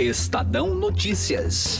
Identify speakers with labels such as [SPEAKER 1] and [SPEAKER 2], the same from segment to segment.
[SPEAKER 1] Estadão Notícias.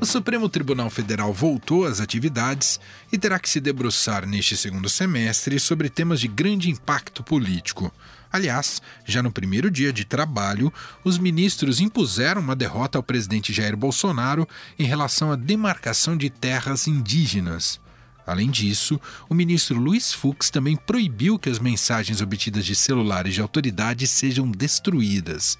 [SPEAKER 2] O Supremo Tribunal Federal voltou às atividades e terá que se debruçar neste segundo semestre sobre temas de grande impacto político. Aliás, já no primeiro dia de trabalho, os ministros impuseram uma derrota ao presidente Jair Bolsonaro em relação à demarcação de terras indígenas. Além disso, o ministro Luiz Fux também proibiu que as mensagens obtidas de celulares de autoridades sejam destruídas.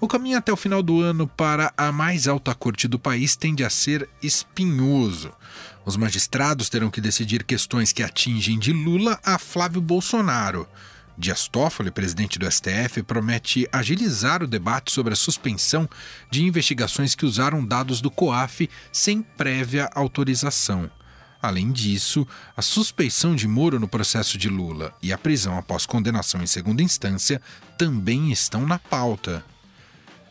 [SPEAKER 2] O caminho até o final do ano para a mais alta corte do país tende a ser espinhoso. Os magistrados terão que decidir questões que atingem de Lula a Flávio Bolsonaro. Dias Toffoli, presidente do STF, promete agilizar o debate sobre a suspensão de investigações que usaram dados do COAF sem prévia autorização. Além disso, a suspeição de Moro no processo de Lula e a prisão após condenação em segunda instância também estão na pauta.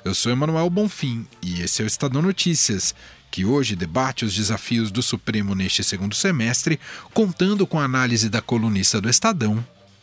[SPEAKER 2] Eu sou Emanuel Bonfim e esse é o Estadão Notícias, que hoje debate os desafios do Supremo neste segundo semestre, contando com a análise da colunista do Estadão,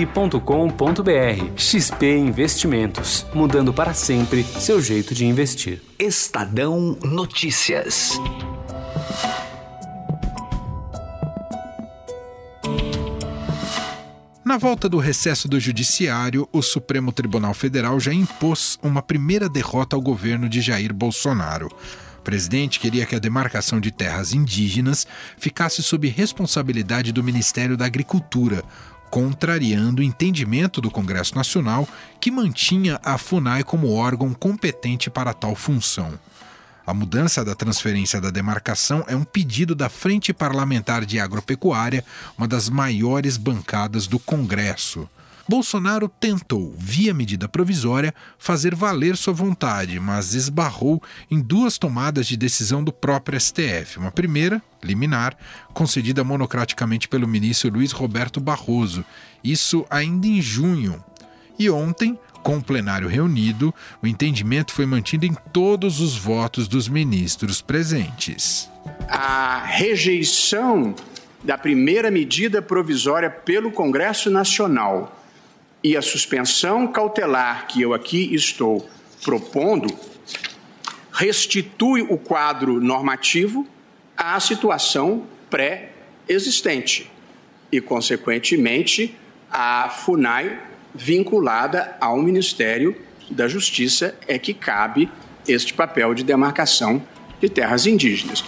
[SPEAKER 3] xpi.com.br. XP Investimentos, mudando para sempre seu jeito de investir.
[SPEAKER 1] Estadão Notícias.
[SPEAKER 2] Na volta do recesso do Judiciário, o Supremo Tribunal Federal já impôs uma primeira derrota ao governo de Jair Bolsonaro. O presidente queria que a demarcação de terras indígenas ficasse sob responsabilidade do Ministério da Agricultura, contrariando o entendimento do Congresso Nacional que mantinha a FUNAI como órgão competente para tal função. A mudança da transferência da demarcação é um pedido da Frente Parlamentar de Agropecuária, uma das maiores bancadas do Congresso. Bolsonaro tentou, via medida provisória, fazer valer sua vontade, mas esbarrou em duas tomadas de decisão do próprio STF. Uma primeira, liminar, concedida monocraticamente pelo ministro Luiz Roberto Barroso, isso ainda em junho. E ontem, com o plenário reunido, o entendimento foi mantido em todos os votos dos ministros presentes.
[SPEAKER 4] A rejeição da primeira medida provisória pelo Congresso Nacional e a suspensão cautelar que eu aqui estou propondo restitui o quadro normativo à situação pré-existente e, consequentemente, a FUNAI vinculada ao Ministério da Justiça é que cabe este papel de demarcação de terras indígenas.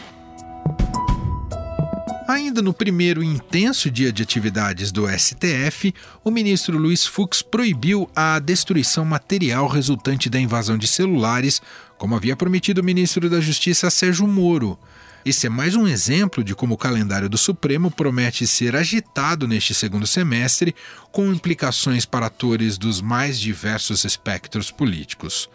[SPEAKER 2] Ainda no primeiro intenso dia de atividades do STF, o ministro Luiz Fux proibiu a destruição material resultante da invasão de celulares, como havia prometido o ministro da Justiça Sérgio Moro. Esse é mais um exemplo de como o calendário do Supremo promete ser agitado neste segundo semestre, com implicações para atores dos mais diversos espectros políticos.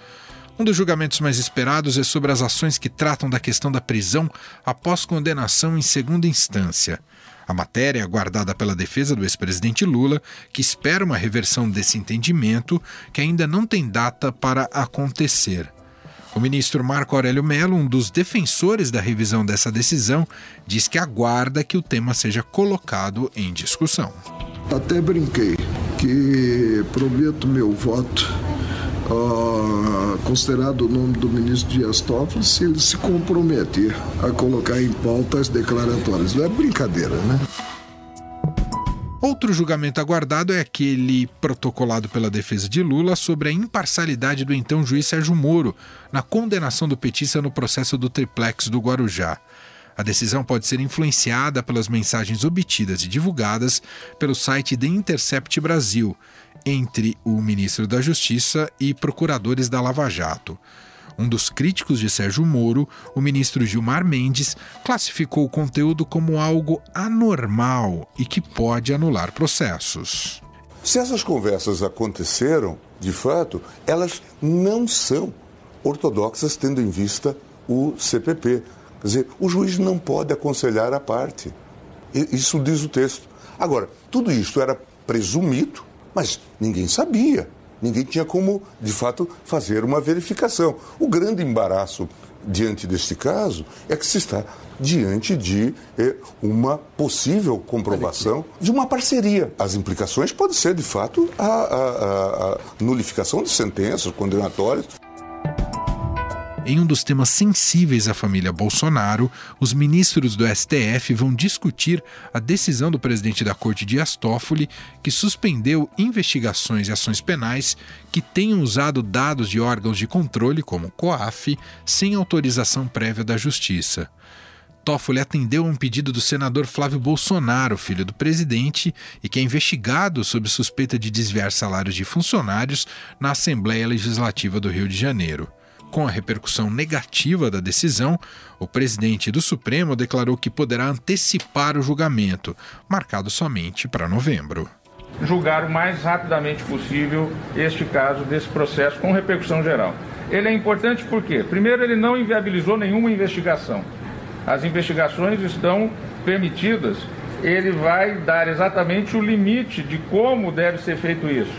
[SPEAKER 2] Um dos julgamentos mais esperados é sobre as ações que tratam da questão da prisão após condenação em segunda instância. A matéria é aguardada pela defesa do ex-presidente Lula, que espera uma reversão desse entendimento, que ainda não tem data para acontecer. O ministro Marco Aurélio Mello, um dos defensores da revisão dessa decisão, diz que aguarda que o tema seja colocado em discussão.
[SPEAKER 5] Até brinquei que prometo meu voto uh, considerado o nome do ministro Dias Toffoli se ele se comprometer a colocar em pauta as declaratórias. Não é brincadeira, né?
[SPEAKER 2] Outro julgamento aguardado é aquele protocolado pela defesa de Lula sobre a imparcialidade do então juiz Sérgio Moro na condenação do petista no processo do triplex do Guarujá. A decisão pode ser influenciada pelas mensagens obtidas e divulgadas pelo site The Intercept Brasil entre o ministro da Justiça e procuradores da Lava Jato. Um dos críticos de Sérgio Moro, o ministro Gilmar Mendes, classificou o conteúdo como algo anormal e que pode anular processos.
[SPEAKER 6] Se essas conversas aconteceram, de fato, elas não são ortodoxas tendo em vista o CPP. Quer dizer, o juiz não pode aconselhar a parte. Isso diz o texto. Agora, tudo isso era presumido, mas ninguém sabia. Ninguém tinha como, de fato, fazer uma verificação. O grande embaraço diante deste caso é que se está diante de eh, uma possível comprovação de uma parceria. As implicações podem ser, de fato, a, a, a nulificação de sentenças condenatórias.
[SPEAKER 2] Em um dos temas sensíveis à família Bolsonaro, os ministros do STF vão discutir a decisão do presidente da Corte Dias Toffoli, que suspendeu investigações e ações penais que tenham usado dados de órgãos de controle, como COAF, sem autorização prévia da Justiça. Toffoli atendeu a um pedido do senador Flávio Bolsonaro, filho do presidente, e que é investigado sob suspeita de desviar salários de funcionários na Assembleia Legislativa do Rio de Janeiro. Com a repercussão negativa da decisão, o presidente do Supremo declarou que poderá antecipar o julgamento, marcado somente para novembro.
[SPEAKER 7] Julgar o mais rapidamente possível este caso desse processo com repercussão geral. Ele é importante porque, primeiro, ele não inviabilizou nenhuma investigação. As investigações estão permitidas. Ele vai dar exatamente o limite de como deve ser feito isso.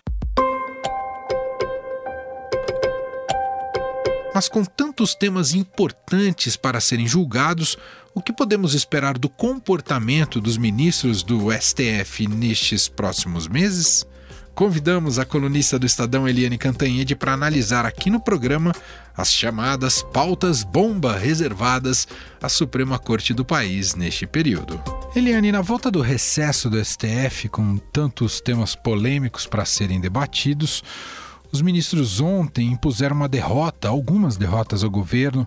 [SPEAKER 2] Mas com tantos temas importantes para serem julgados, o que podemos esperar do comportamento dos ministros do STF nestes próximos meses? Convidamos a colunista do Estadão Eliane Cantanhede para analisar aqui no programa as chamadas pautas bomba reservadas à Suprema Corte do país neste período. Eliane, na volta do recesso do STF, com tantos temas polêmicos para serem debatidos, os ministros ontem impuseram uma derrota, algumas derrotas ao governo,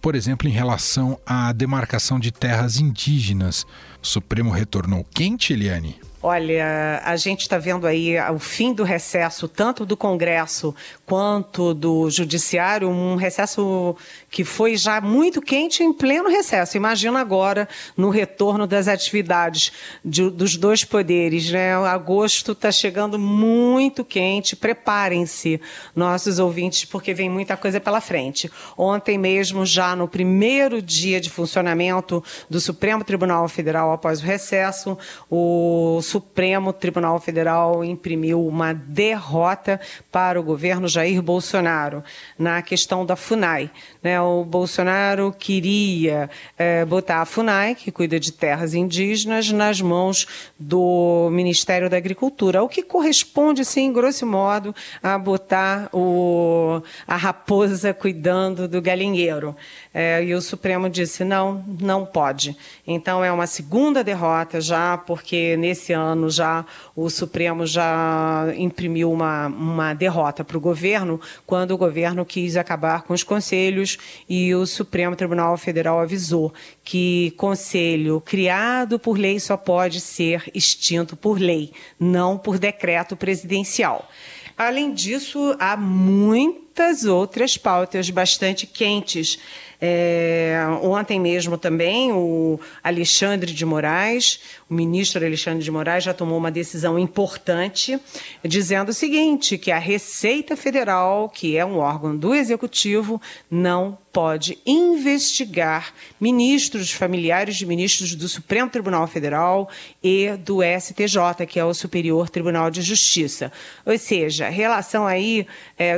[SPEAKER 2] por exemplo, em relação à demarcação de terras indígenas. O Supremo retornou quente, Eliane?
[SPEAKER 8] Olha, a gente está vendo aí o fim do recesso, tanto do Congresso quanto do Judiciário, um recesso que foi já muito quente em pleno recesso. Imagina agora no retorno das atividades de, dos dois poderes. Né? Agosto está chegando muito quente. Preparem-se, nossos ouvintes, porque vem muita coisa pela frente. Ontem mesmo, já no primeiro dia de funcionamento do Supremo Tribunal Federal após o recesso, o Supremo Tribunal Federal imprimiu uma derrota para o governo Jair Bolsonaro na questão da FUNAI. Né? O Bolsonaro queria é, botar a FUNAI, que cuida de terras indígenas, nas mãos do Ministério da Agricultura, o que corresponde, sim, grosso modo, a botar o, a raposa cuidando do galinheiro. É, e o Supremo disse: não, não pode. Então é uma segunda derrota já, porque nesse ano já o Supremo já imprimiu uma, uma derrota para o governo, quando o governo quis acabar com os conselhos e o Supremo Tribunal Federal avisou que conselho criado por lei só pode ser extinto por lei, não por decreto presidencial. Além disso, há muitas outras pautas bastante quentes é, ontem mesmo também o Alexandre de Moraes, o ministro Alexandre de Moraes já tomou uma decisão importante, dizendo o seguinte: que a Receita Federal, que é um órgão do Executivo, não pode investigar ministros, familiares de ministros do Supremo Tribunal Federal e do STJ, que é o Superior Tribunal de Justiça. Ou seja, relação aí é,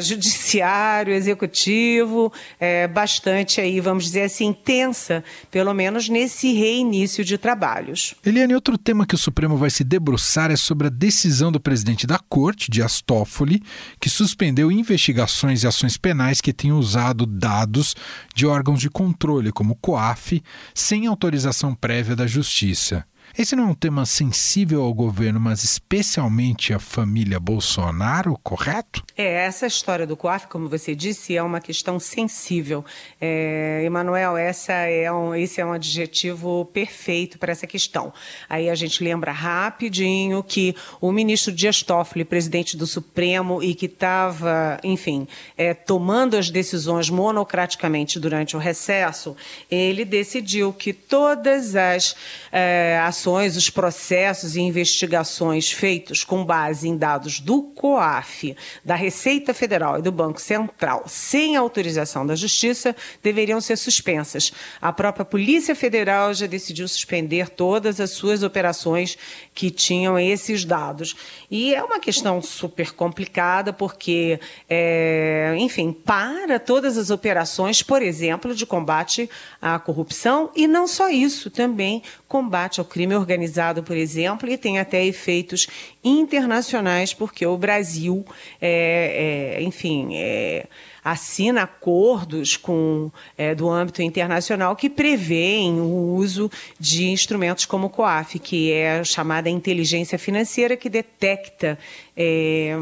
[SPEAKER 8] judiciário, executivo, é, bastante aí, vamos dizer assim, tensa, pelo menos nesse reinício de trabalhos.
[SPEAKER 2] Eliane, outro tema que o Supremo vai se debruçar é sobre a decisão do presidente da Corte, de Astófoli, que suspendeu investigações e ações penais que tenham usado dados de órgãos de controle, como o COAF, sem autorização prévia da Justiça. Esse não é um tema sensível ao governo, mas especialmente à família Bolsonaro, correto?
[SPEAKER 8] É, essa história do COAF, como você disse, é uma questão sensível. É, Emanuel, essa é um, esse é um adjetivo perfeito para essa questão. Aí a gente lembra rapidinho que o ministro Dias Toffoli, presidente do Supremo, e que estava, enfim, é, tomando as decisões monocraticamente durante o recesso, ele decidiu que todas as é, ações, os processos e investigações feitos com base em dados do COAF, da Receita Federal e do Banco Central, sem autorização da Justiça, deveriam ser suspensas. A própria Polícia Federal já decidiu suspender todas as suas operações que tinham esses dados. E é uma questão super complicada, porque, é, enfim, para todas as operações, por exemplo, de combate à corrupção, e não só isso, também combate ao crime organizado, por exemplo, e tem até efeitos internacionais, porque o Brasil, é, é, enfim, é, assina acordos com, é, do âmbito internacional que prevêem o uso de instrumentos como o COAF, que é a chamada inteligência financeira, que detecta. É,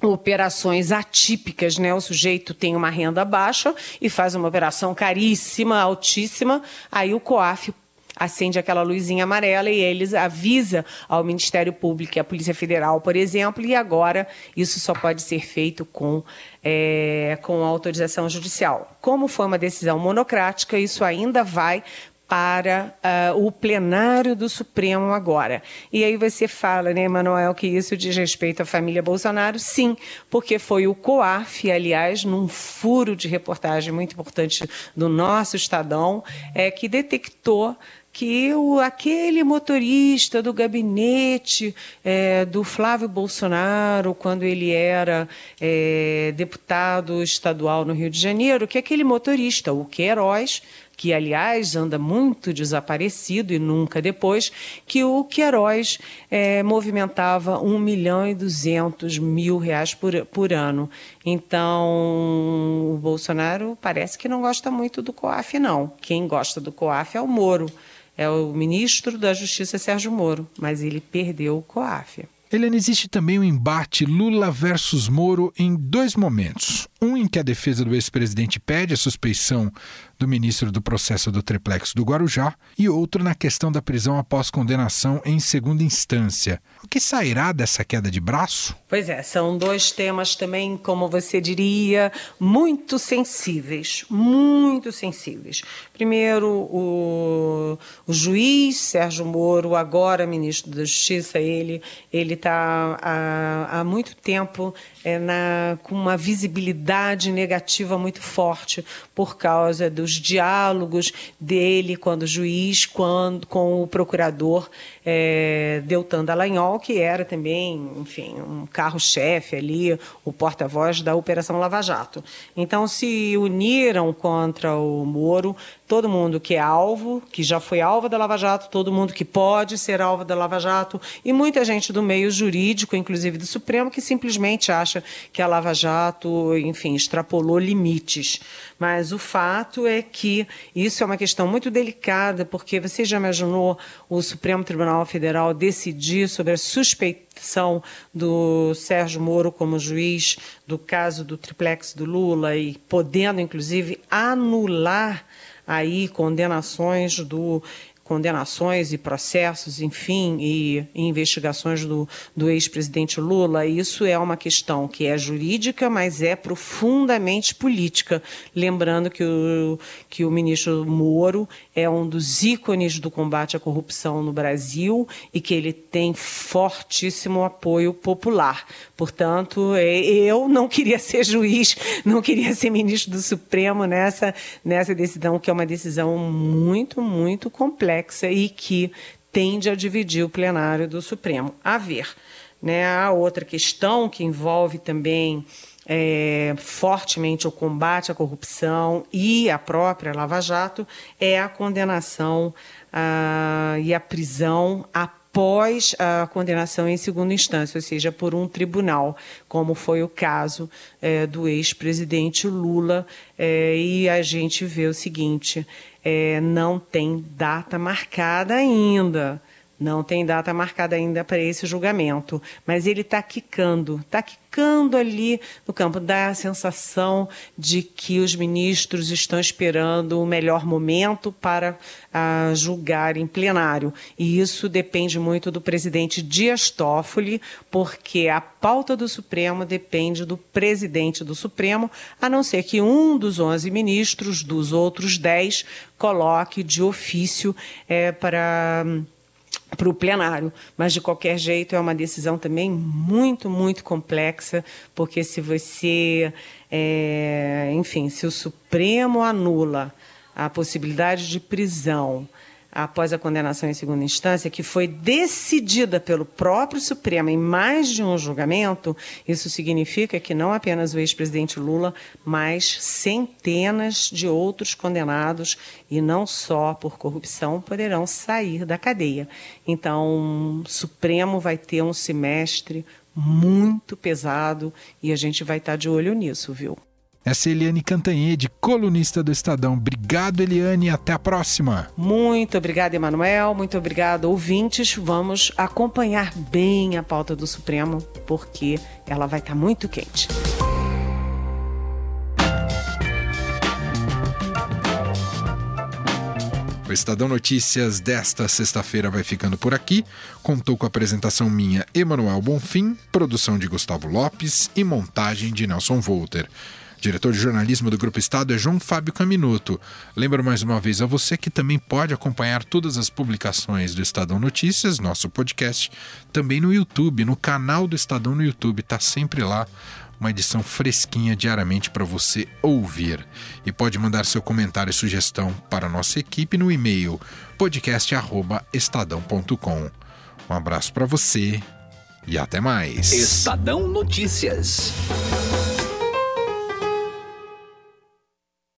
[SPEAKER 8] operações atípicas, né? O sujeito tem uma renda baixa e faz uma operação caríssima, altíssima, aí o COAF acende aquela luzinha amarela e eles avisa ao Ministério Público e à Polícia Federal, por exemplo, e agora isso só pode ser feito com, é, com autorização judicial. Como foi uma decisão monocrática, isso ainda vai para uh, o plenário do Supremo agora. E aí você fala, né, Emanuel, que isso diz respeito à família Bolsonaro? Sim, porque foi o COAF, aliás, num furo de reportagem muito importante do nosso Estadão, é, que detectou que o, aquele motorista do gabinete é, do Flávio Bolsonaro, quando ele era é, deputado estadual no Rio de Janeiro, que aquele motorista, o Queiroz, que aliás anda muito desaparecido e nunca depois, que o Queiroz é, movimentava 1 milhão e 200 mil reais por, por ano. Então, o Bolsonaro parece que não gosta muito do COAF, não. Quem gosta do COAF é o Moro é o ministro da Justiça Sérgio Moro, mas ele perdeu o COAF.
[SPEAKER 2] Helena, existe também o um embate Lula versus Moro em dois momentos. Um em que a defesa do ex-presidente pede a suspeição do ministro do processo do triplex do Guarujá e outro na questão da prisão após condenação em segunda instância. O que sairá dessa queda de braço?
[SPEAKER 8] Pois é, são dois temas também, como você diria, muito sensíveis, muito sensíveis. Primeiro, o, o juiz Sérgio Moro, agora ministro da Justiça, ele ele está há, há muito tempo é, na, com uma visibilidade negativa muito forte por causa dos diálogos dele quando juiz, quando, com o procurador é, Deltan Dallagnol, que era também, enfim, um carro-chefe ali, o porta-voz da Operação Lava Jato. Então se uniram contra o Moro todo mundo que é alvo, que já foi alvo da Lava Jato, todo mundo que pode ser alvo da Lava Jato e muita gente do meio jurídico, inclusive do Supremo, que simplesmente acha que a Lava Jato, enfim, extrapolou limites. Mas o fato é que isso é uma questão muito delicada, porque você já imaginou o Supremo Tribunal Federal decidir sobre a suspeição do Sérgio Moro como juiz do caso do triplex do Lula e podendo, inclusive, anular aí condenações do condenações e processos, enfim, e, e investigações do, do ex-presidente Lula, isso é uma questão que é jurídica, mas é profundamente política. Lembrando que o, que o ministro Moro é um dos ícones do combate à corrupção no Brasil e que ele tem fortíssimo apoio popular. Portanto, é, eu não queria ser juiz, não queria ser ministro do Supremo nessa, nessa decisão, que é uma decisão muito, muito complexa e que tende a dividir o plenário do Supremo. A ver. Né? A outra questão que envolve também é, fortemente o combate à corrupção e a própria Lava Jato é a condenação a, e a prisão a após a condenação em segunda instância, ou seja, por um tribunal, como foi o caso é, do ex-presidente Lula. É, e a gente vê o seguinte: é, não tem data marcada ainda. Não tem data marcada ainda para esse julgamento, mas ele está quicando, está quicando ali no campo, dá a sensação de que os ministros estão esperando o melhor momento para ah, julgar em plenário. E isso depende muito do presidente Dias Toffoli, porque a pauta do Supremo depende do presidente do Supremo, a não ser que um dos 11 ministros, dos outros 10, coloque de ofício é, para para o plenário. Mas, de qualquer jeito, é uma decisão também muito, muito complexa, porque se você, é, enfim, se o Supremo anula a possibilidade de prisão após a condenação em segunda instância, que foi decidida pelo próprio Supremo em mais de um julgamento, isso significa que não apenas o ex-presidente Lula, mas centenas de outros condenados, e não só por corrupção, poderão sair da cadeia. Então, o Supremo vai ter um semestre muito pesado e a gente vai estar de olho nisso, viu?
[SPEAKER 2] Essa é Eliane Cantanhede, colunista do Estadão. Obrigado, Eliane, até a próxima.
[SPEAKER 8] Muito obrigada, Emanuel. Muito obrigado, ouvintes. Vamos acompanhar bem a pauta do Supremo, porque ela vai estar muito quente.
[SPEAKER 2] O Estadão Notícias desta sexta-feira vai ficando por aqui. Contou com a apresentação minha, Emanuel Bonfim, produção de Gustavo Lopes e montagem de Nelson Volter. Diretor de jornalismo do Grupo Estado é João Fábio Caminuto. Lembro mais uma vez a você que também pode acompanhar todas as publicações do Estadão Notícias, nosso podcast, também no YouTube, no canal do Estadão no YouTube, está sempre lá uma edição fresquinha diariamente para você ouvir. E pode mandar seu comentário e sugestão para a nossa equipe no e-mail podcast@estadão.com. Um abraço para você e até mais.
[SPEAKER 1] Estadão Notícias.